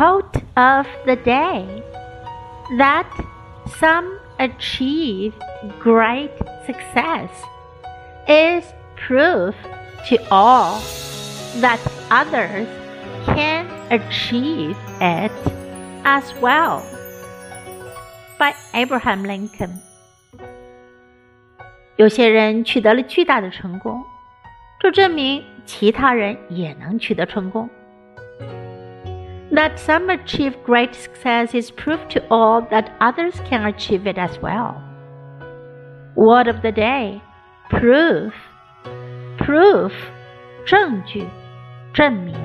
Quote of the day that some achieve great success is proof to all that others can achieve it as well. By Abraham Lincoln. 有些人取得了巨大的成功，这证明其他人也能取得成功。 That some achieve great success is proof to all that others can achieve it as well. Word of the day proof proof 证据证明。